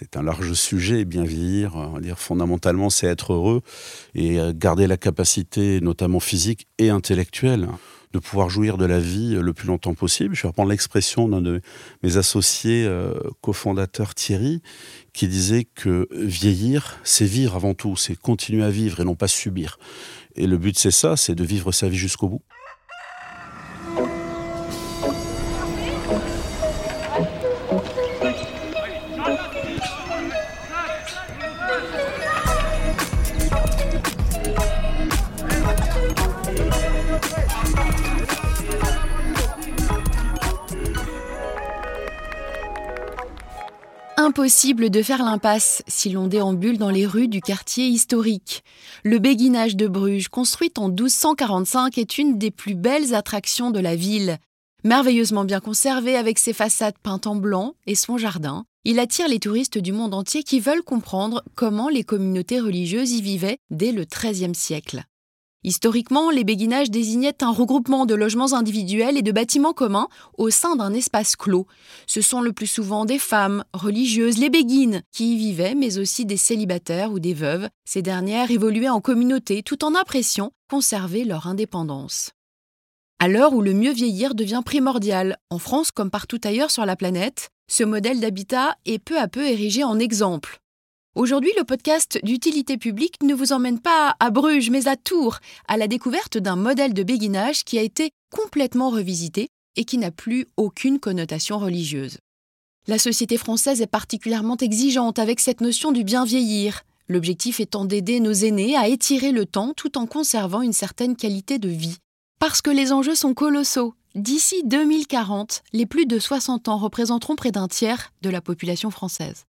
c'est un large sujet. Bien vieillir, dire fondamentalement, c'est être heureux et garder la capacité, notamment physique et intellectuelle, de pouvoir jouir de la vie le plus longtemps possible. Je vais reprendre l'expression d'un de mes associés euh, cofondateurs, Thierry, qui disait que vieillir, c'est vivre avant tout, c'est continuer à vivre et non pas subir. Et le but, c'est ça, c'est de vivre sa vie jusqu'au bout. Impossible de faire l'impasse si l'on déambule dans les rues du quartier historique. Le béguinage de Bruges, construit en 1245, est une des plus belles attractions de la ville. Merveilleusement bien conservé avec ses façades peintes en blanc et son jardin, il attire les touristes du monde entier qui veulent comprendre comment les communautés religieuses y vivaient dès le XIIIe siècle. Historiquement, les béguinages désignaient un regroupement de logements individuels et de bâtiments communs au sein d'un espace clos. Ce sont le plus souvent des femmes religieuses, les béguines, qui y vivaient, mais aussi des célibataires ou des veuves. Ces dernières évoluaient en communauté tout en appréciant conserver leur indépendance. À l'heure où le mieux vieillir devient primordial, en France comme partout ailleurs sur la planète, ce modèle d'habitat est peu à peu érigé en exemple. Aujourd'hui, le podcast d'utilité publique ne vous emmène pas à Bruges, mais à Tours, à la découverte d'un modèle de béguinage qui a été complètement revisité et qui n'a plus aucune connotation religieuse. La société française est particulièrement exigeante avec cette notion du bien vieillir, l'objectif étant d'aider nos aînés à étirer le temps tout en conservant une certaine qualité de vie. Parce que les enjeux sont colossaux. D'ici 2040, les plus de 60 ans représenteront près d'un tiers de la population française.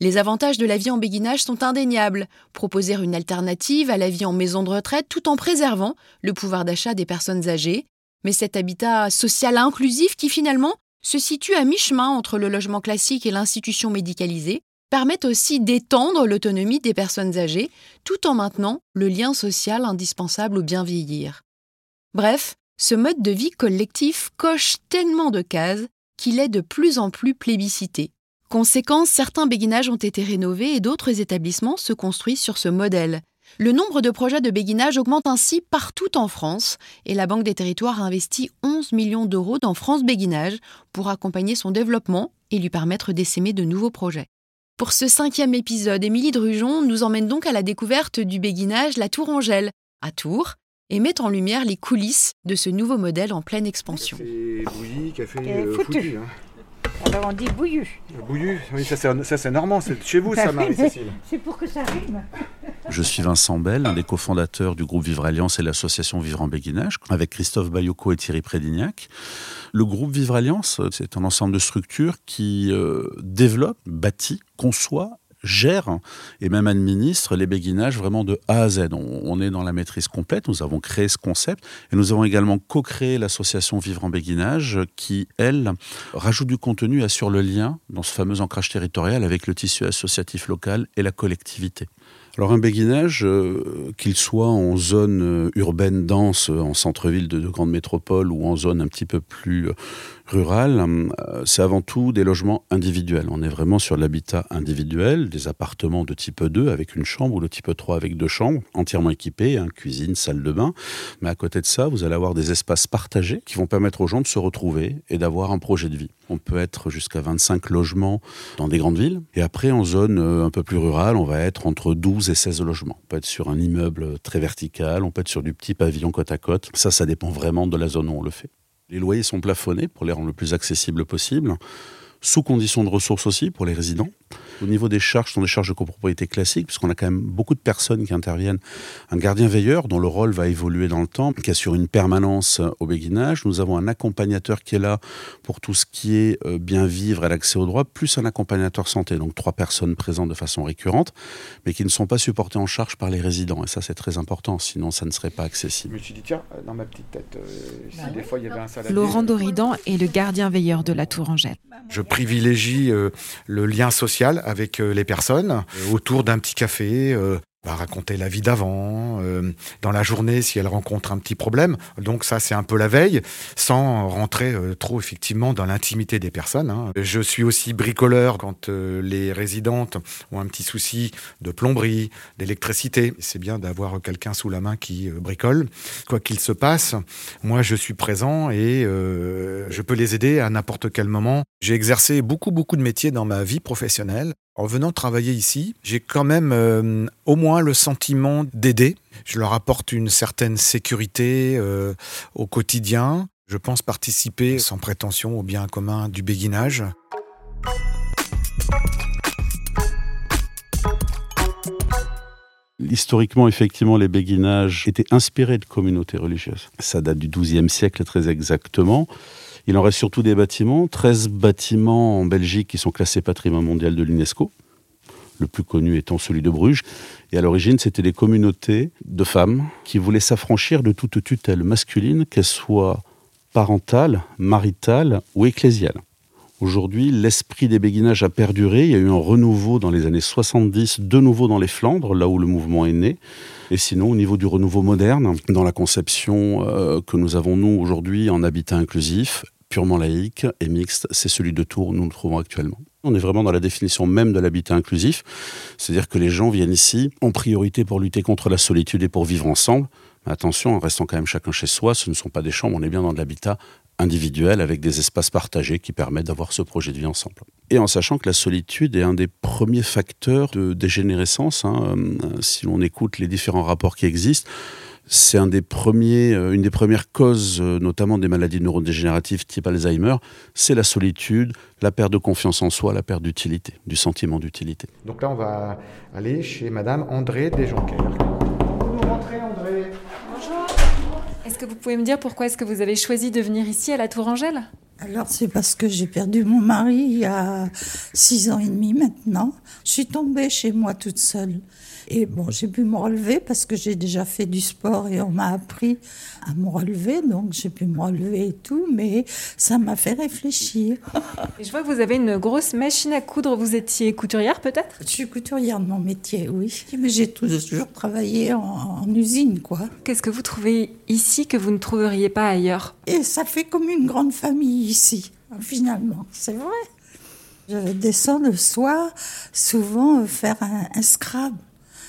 Les avantages de la vie en béguinage sont indéniables. Proposer une alternative à la vie en maison de retraite tout en préservant le pouvoir d'achat des personnes âgées. Mais cet habitat social inclusif qui finalement se situe à mi-chemin entre le logement classique et l'institution médicalisée permet aussi d'étendre l'autonomie des personnes âgées tout en maintenant le lien social indispensable au bien vieillir. Bref, ce mode de vie collectif coche tellement de cases qu'il est de plus en plus plébiscité. Conséquence, certains béguinages ont été rénovés et d'autres établissements se construisent sur ce modèle. Le nombre de projets de béguinage augmente ainsi partout en France et la Banque des Territoires a investi 11 millions d'euros dans France Béguinage pour accompagner son développement et lui permettre d'essaimer de nouveaux projets. Pour ce cinquième épisode, Émilie Drujon nous emmène donc à la découverte du béguinage La Tour Angèle, à Tours, et met en lumière les coulisses de ce nouveau modèle en pleine expansion. C'est bouilli, café euh, foutu. hein. Alors on dit bouillu. Bouillu, oui, ça c'est ça, c'est normand, c'est chez vous ça, Marie-Cécile. C'est pour que ça rime. Je suis Vincent Bell, un des cofondateurs du groupe Vivre Alliance et l'association Vivre en Béguinage, avec Christophe Bayoko et Thierry Prédignac. Le groupe Vivre Alliance, c'est un ensemble de structures qui euh, développe, bâtit, conçoit gère et même administre les béguinages vraiment de A à Z. On, est dans la maîtrise complète. Nous avons créé ce concept et nous avons également co-créé l'association Vivre en béguinage qui, elle, rajoute du contenu, assure le lien dans ce fameux ancrage territorial avec le tissu associatif local et la collectivité. Alors un béguinage, euh, qu'il soit en zone euh, urbaine dense, en centre-ville de, de grandes métropoles ou en zone un petit peu plus euh, rurale, euh, c'est avant tout des logements individuels. On est vraiment sur l'habitat individuel, des appartements de type 2 avec une chambre ou de type 3 avec deux chambres, entièrement équipés, hein, cuisine, salle de bain. Mais à côté de ça, vous allez avoir des espaces partagés qui vont permettre aux gens de se retrouver et d'avoir un projet de vie. On peut être jusqu'à 25 logements dans des grandes villes. Et après, en zone euh, un peu plus rurale, on va être entre 12 et 16 logements. On peut être sur un immeuble très vertical, on peut être sur du petit pavillon côte à côte. Ça, ça dépend vraiment de la zone où on le fait. Les loyers sont plafonnés pour les rendre le plus accessibles possible, sous conditions de ressources aussi pour les résidents. Au niveau des charges, ce sont des charges de copropriété classiques, puisqu'on a quand même beaucoup de personnes qui interviennent. Un gardien veilleur, dont le rôle va évoluer dans le temps, qui assure une permanence au béguinage. Nous avons un accompagnateur qui est là pour tout ce qui est euh, bien vivre et l'accès aux droits, plus un accompagnateur santé. Donc trois personnes présentes de façon récurrente, mais qui ne sont pas supportées en charge par les résidents. Et ça, c'est très important, sinon ça ne serait pas accessible. Je me suis dit, tiens, dans ma petite tête, euh, si bah des fois il y avait un saladier... Laurent Doridan est le gardien veilleur de la Tour Angèle. Je privilégie euh, le lien social avec euh, les personnes, euh, autour d'un petit café, euh, va raconter la vie d'avant, euh, dans la journée si elle rencontre un petit problème. Donc ça, c'est un peu la veille, sans rentrer euh, trop effectivement dans l'intimité des personnes. hein. Je suis aussi bricoleur quand euh, les résidentes ont un petit souci de plomberie, d'électricité. C'est bien d'avoir quelqu'un sous la main qui euh, bricole. Quoi qu'il se passe, moi je suis présent et je peux les aider à n'importe quel moment. J'ai exercé beaucoup beaucoup de métiers dans ma vie professionnelle. En venant travailler ici, j'ai quand même euh, au moins le sentiment d'aider. Je leur apporte une certaine sécurité euh, au quotidien. Je pense participer sans prétention au bien commun du béguinage. Historiquement, effectivement, les béguinages étaient inspirés de communautés religieuses. Ça date du XIIe siècle très exactement. Il en reste surtout des bâtiments, 13 bâtiments en Belgique qui sont classés patrimoine mondial de l'UNESCO, le plus connu étant celui de Bruges. Et à l'origine, c'était des communautés de femmes qui voulaient s'affranchir de toute tutelle masculine, qu'elle soit parentale, maritale ou ecclésiale. Aujourd'hui, l'esprit des béguinages a perduré. Il y a eu un renouveau dans les années 70, de nouveau dans les Flandres, là où le mouvement est né. Et sinon, au niveau du renouveau moderne, dans la conception euh, que nous avons, nous, aujourd'hui, en habitat inclusif, purement laïque et mixte, c'est celui de Tours nous nous trouvons actuellement. On est vraiment dans la définition même de l'habitat inclusif, c'est-à-dire que les gens viennent ici en priorité pour lutter contre la solitude et pour vivre ensemble. Mais attention, en restant quand même chacun chez soi, ce ne sont pas des chambres, on est bien dans de l'habitat individuel avec des espaces partagés qui permettent d'avoir ce projet de vie ensemble. Et en sachant que la solitude est un des premiers facteurs de dégénérescence, hein, euh, si l'on écoute les différents rapports qui existent, c'est un des premiers, euh, une des premières causes, euh, notamment des maladies neurodégénératives type Alzheimer, c'est la solitude, la perte de confiance en soi, la perte d'utilité, du sentiment d'utilité. Donc là, on va aller chez Madame André Desjonquers. Vous rentrez, André Est-ce que vous pouvez me dire pourquoi est-ce que vous avez choisi de venir ici à la Tour Angèle? Alors c'est parce que j'ai perdu mon mari il y a six ans et demi maintenant. Je suis tombée chez moi toute seule. Et bon, j'ai pu me relever parce que j'ai déjà fait du sport et on m'a appris à me relever, donc j'ai pu me relever et tout, mais ça m'a fait réfléchir. Et je vois que vous avez une grosse machine à coudre. Vous étiez couturière peut-être? Je suis couturière de mon métier, oui, mais j'ai toujours travaillé en, en usine, quoi. Qu'est-ce que vous trouvez ici que vous ne trouveriez pas ailleurs? Et ça fait comme une grande famille ici, finalement, c'est vrai. Je descends le soir, souvent faire un, un scrab.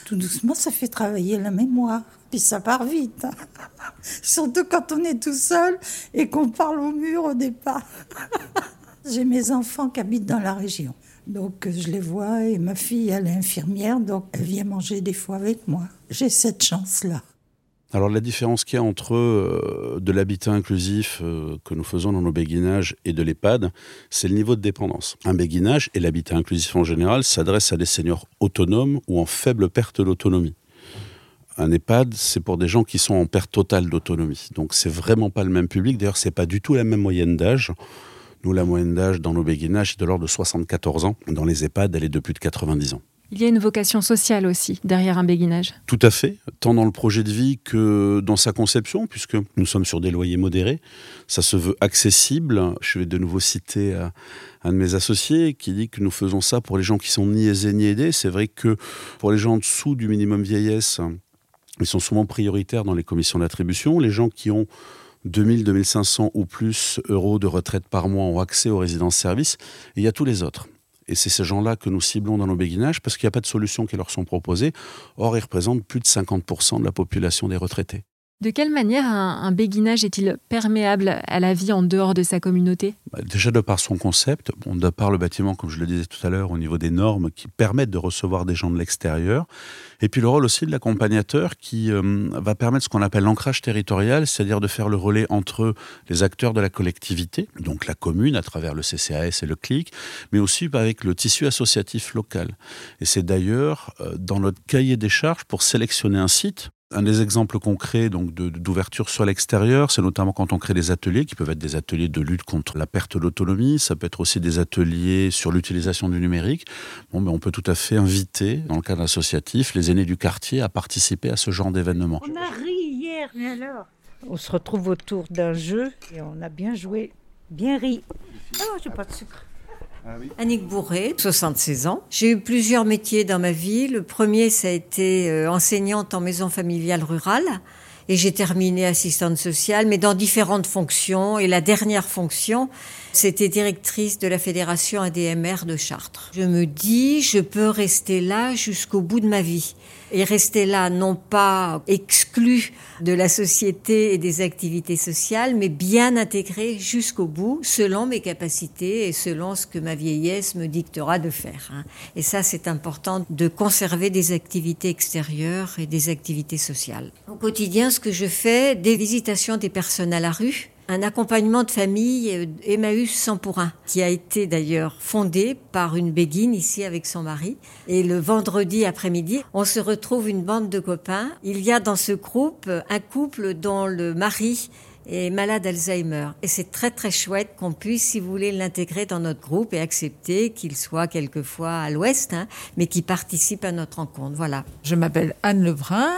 Tout doucement, ça fait travailler la mémoire. Puis ça part vite. hein. Surtout quand on est tout seul et qu'on parle au mur au départ. J'ai mes enfants qui habitent dans la région. Donc je les vois et ma fille, elle est infirmière, donc elle vient manger des fois avec moi. J'ai cette chance-là. Alors la différence qu'il y a entre euh, de l'habitat inclusif euh, que nous faisons dans nos béguinages et de l'EHPAD, c'est le niveau de dépendance. Un béguinage et l'habitat inclusif en général s'adresse à des seniors autonomes ou en faible perte d'autonomie. Un EHPAD, c'est pour des gens qui sont en perte totale d'autonomie. Donc c'est vraiment pas le même public. D'ailleurs, c'est pas du tout la même moyenne d'âge. Nous, la moyenne d'âge dans nos béguinages est de l'ordre de 74 ans. Dans les EHPAD, elle est de plus de 90 ans. Il y a une vocation sociale aussi derrière un béguinage. Tout à fait, tant dans le projet de vie que dans sa conception, puisque nous sommes sur des loyers modérés. Ça se veut accessible. Je vais de nouveau citer euh, un de mes associés qui dit que nous faisons ça pour les gens qui sont ni aisés ni aidés. C'est vrai que pour les gens en dessous du minimum vieillesse, ils sont souvent prioritaires dans les commissions d'attribution. Les gens qui ont 2000, 2500 ou plus euros de retraite par mois ont accès aux résidences-services. Et il y a tous les autres. Et c'est ces gens-là que nous ciblons dans nos béguinages parce qu'il n'y a pas de solutions qui leur sont proposées. Or, ils représentent plus de 50% de la population des retraités. De quelle manière un, béguinage est-il perméable à la vie en dehors de sa communauté? Bah, Déjà de par son concept, de par le bâtiment, comme je le disais tout à l'heure, au niveau des normes qui permettent de recevoir des gens de l'extérieur, et puis le rôle aussi de l'accompagnateur qui euh, va permettre ce qu'on appelle l'ancrage territorial, c'est-à-dire de faire le relais entre les acteurs de la collectivité, donc la commune à travers le CCAS et le CLIC, mais aussi avec le tissu associatif local. Et c'est d'ailleurs euh, dans notre cahier des charges pour sélectionner un site un des exemples concrets donc d'ouverture sur l'extérieur, c'est notamment quand on crée des ateliers qui peuvent être des ateliers de lutte contre la perte d'autonomie. Ça peut être aussi des ateliers sur l'utilisation du numérique. Bon, mais on peut tout à fait inviter, dans le cadre associatif, les aînés du quartier à participer à ce genre d'événement. On a ri hier, mais alors? On se retrouve autour d'un jeu et on a bien joué, bien ri. Oh, j'ai pas de sucre. Annick Bourré, 76 ans. J'ai eu plusieurs métiers dans ma vie. Le premier, ça a été euh, enseignante en maison familiale rurale. Et j'ai terminé assistante sociale, mais dans différentes fonctions. Et la dernière fonction, c'était directrice de la fédération ADMR de Chartres. Je me dis, je peux rester là jusqu'au bout de ma vie et rester là non pas exclu de la société et des activités sociales, mais bien intégré jusqu'au bout, selon mes capacités et selon ce que ma vieillesse me dictera de faire. Hein. Et ça, c'est important de conserver des activités extérieures et des activités sociales. Au quotidien, ce que je fais, des visitations des personnes à la rue, un accompagnement de famille euh, Emmaüs 100 pour un, qui a été d'ailleurs fondé par une béguine ici avec son mari. Et le vendredi après-midi, on se retrouve une bande de copains. Il y a dans ce groupe un couple dont le mari est malade d'Alzheimer. Et c'est très très chouette qu'on puisse, si vous voulez, l'intégrer dans notre groupe et accepter qu'il soit quelquefois à l'ouest, hein, mais qu'il participe à notre rencontre. Voilà. Je m'appelle Anne Lebrun.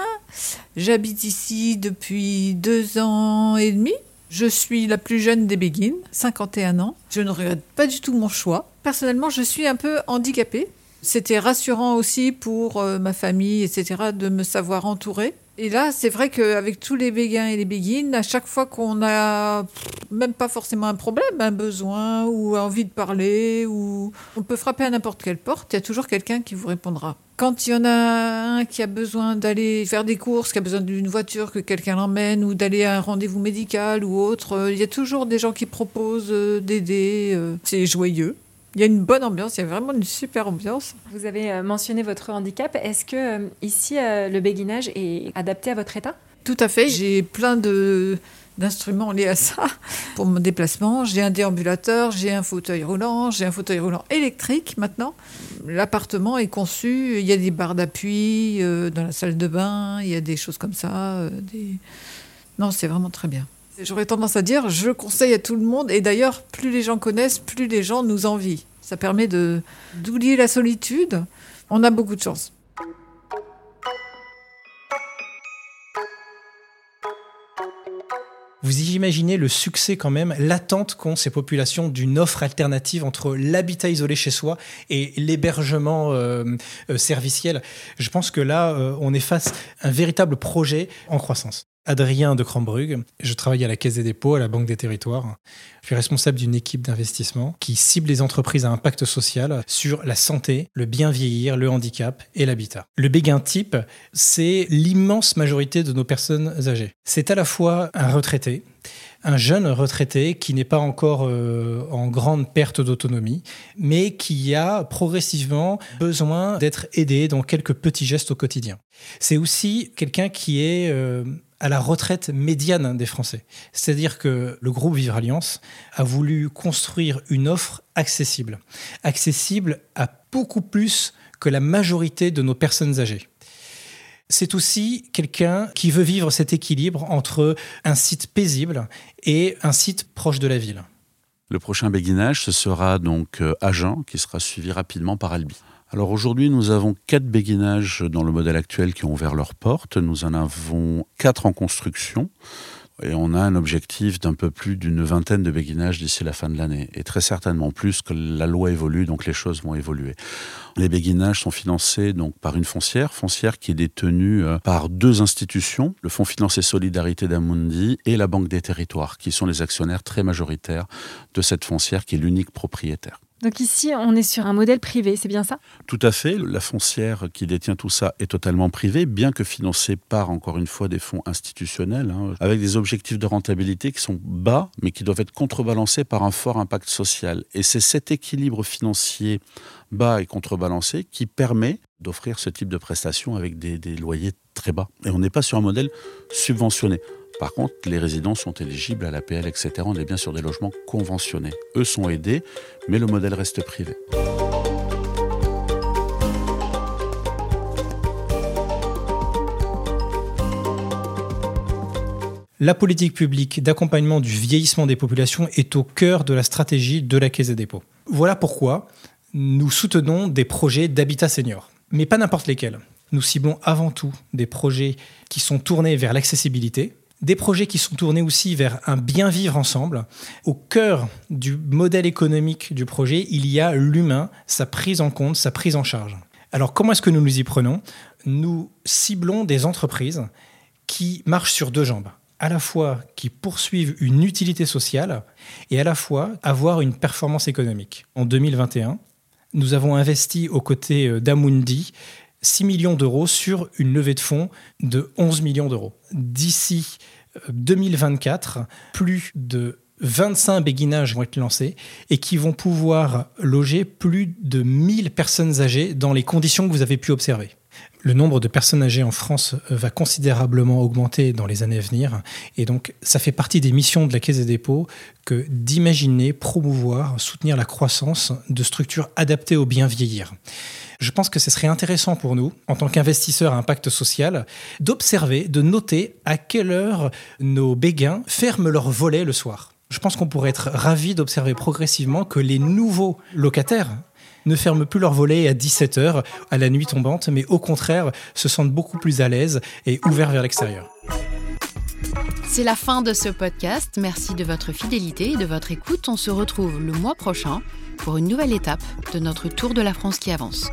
J'habite ici depuis deux ans et demi. Je suis la plus jeune des Béguines, 51 ans. Je ne regrette pas du tout mon choix. Personnellement, je suis un peu handicapée. C'était rassurant aussi pour euh, ma famille, etc., de me savoir entourée. Et là, c'est vrai qu'avec tous les béguins et les béguines, à chaque fois qu'on a même pas forcément un problème, un besoin ou envie de parler, ou on peut frapper à n'importe quelle porte, il y a toujours quelqu'un qui vous répondra. Quand il y en a un qui a besoin d'aller faire des courses, qui a besoin d'une voiture, que quelqu'un l'emmène, ou d'aller à un rendez-vous médical ou autre, euh, il y a toujours des gens qui proposent euh, d'aider. Euh, c'est joyeux. Il y a une bonne ambiance, il y a vraiment une super ambiance. Vous avez euh, mentionné votre handicap. Est-ce que euh, ici, euh, le béguinage est adapté à votre état? Tout à fait. J'ai plein de d'instruments liés à ça pour mon déplacement. J'ai un déambulateur, j'ai un fauteuil roulant, j'ai un fauteuil roulant électrique maintenant. L'appartement est conçu, il y a des barres d'appui dans la salle de bain, il y a des choses comme ça. des... Non, c'est vraiment très bien. J'aurais tendance à dire, je conseille à tout le monde, et d'ailleurs, plus les gens connaissent, plus les gens nous envient. Ça permet d'oublier la solitude. On a beaucoup de chance. Vous imaginez le succès quand même, l'attente qu'ont ces populations d'une offre alternative entre l'habitat isolé chez soi et l'hébergement euh, euh, serviciel. Je pense que là, euh, on est face à un véritable projet en croissance. Adrien de Crambrug. Je travaille à la Caisse des dépôts, à la Banque des territoires. Je suis responsable d'une équipe d'investissement qui cible les entreprises à impact social sur la santé, le bien vieillir, le handicap et l'habitat. Le béguin type, c'est l'immense majorité de nos personnes âgées. C'est à la fois un retraité, un jeune retraité qui n'est pas encore euh, en grande perte d'autonomie, mais qui a progressivement besoin d'être aidé dans quelques petits gestes au quotidien. C'est aussi quelqu'un qui est euh, à la retraite médiane des Français. C'est-à-dire que le groupe Vivre Alliance a voulu construire une offre accessible, accessible à beaucoup plus que la majorité de nos personnes âgées. C'est aussi quelqu'un qui veut vivre cet équilibre entre un site paisible et un site proche de la ville. Le prochain béguinage, ce sera donc euh, Agen, qui sera suivi rapidement par Albi. Alors aujourd'hui, nous avons quatre béguinages dans le modèle actuel qui ont ouvert leurs portes. Nous en avons quatre en construction. Et on a un objectif d'un peu plus d'une vingtaine de béguinages d'ici la fin de l'année. Et très certainement plus que la loi évolue, donc les choses vont évoluer. Les béguinages sont financés donc par une foncière, foncière qui est détenue euh, par deux institutions, le Fonds financier solidarité d'Amundi et la Banque des territoires, qui sont les actionnaires très majoritaires de cette foncière qui est l'unique propriétaire. Donc ici, on est sur un modèle privé, c'est bien ça? Tout à fait. La foncière qui détient tout ça est totalement privée, bien que financée par, encore une fois, des fonds institutionnels, hein, avec des objectifs de rentabilité qui sont bas, mais qui doivent être contrebalancés par un fort impact social. Et c'est cet équilibre financier bas et contrebalancé qui permet d'offrir ce type de prestations avec des, des loyers très bas. Et on n'est pas sur un modèle subventionné. Par contre, les résidents sont éligibles à l'APL, etc. On est bien sur des logements conventionnés. Eux sont aidés, mais le modèle reste privé. La politique publique d'accompagnement du vieillissement des populations est au cœur de la stratégie de la Caisse des dépôts. Voilà pourquoi nous soutenons des projets d'habitat senior, mais pas n'importe lesquels. Nous ciblons avant tout des projets qui sont tournés vers l'accessibilité, Des projets qui sont tournés aussi vers un bien vivre ensemble. Au cœur du modèle économique du projet, il y a l'humain, sa prise en compte, sa prise en charge. Alors comment est-ce que nous nous y prenons? Nous ciblons des entreprises qui marchent sur deux jambes à la fois qui poursuivent une utilité sociale et à la fois avoir une performance économique. En 2021, nous avons investi aux côtés d'Amundi 6 millions d'euros sur une levée de fonds de 11 millions d'euros. D'ici 2024, euh, plus de 25 béguinages vont être lancés et qui vont pouvoir loger plus de 1000 personnes âgées dans les conditions que vous avez pu observer. Le nombre de personnes âgées en France euh, va considérablement augmenter dans les années à venir. Et donc, ça fait partie des missions de la Caisse des dépôts que d'imaginer, promouvoir, soutenir la croissance de structures adaptées au bien vieillir. Je pense que ce serait intéressant pour nous, en tant qu'investisseurs à impact social, d'observer, de noter à quelle heure nos béguins ferment leurs volets le soir. Je pense qu'on pourrait être ravis d'observer progressivement que les nouveaux locataires ne ferment plus leur volet à 17h à la nuit tombante, mais au contraire se sentent beaucoup plus à l'aise et ouverts vers l'extérieur. C'est la fin de ce podcast. Merci de votre fidélité et de votre écoute. On se retrouve le mois prochain pour une nouvelle étape de notre tour de la France qui avance.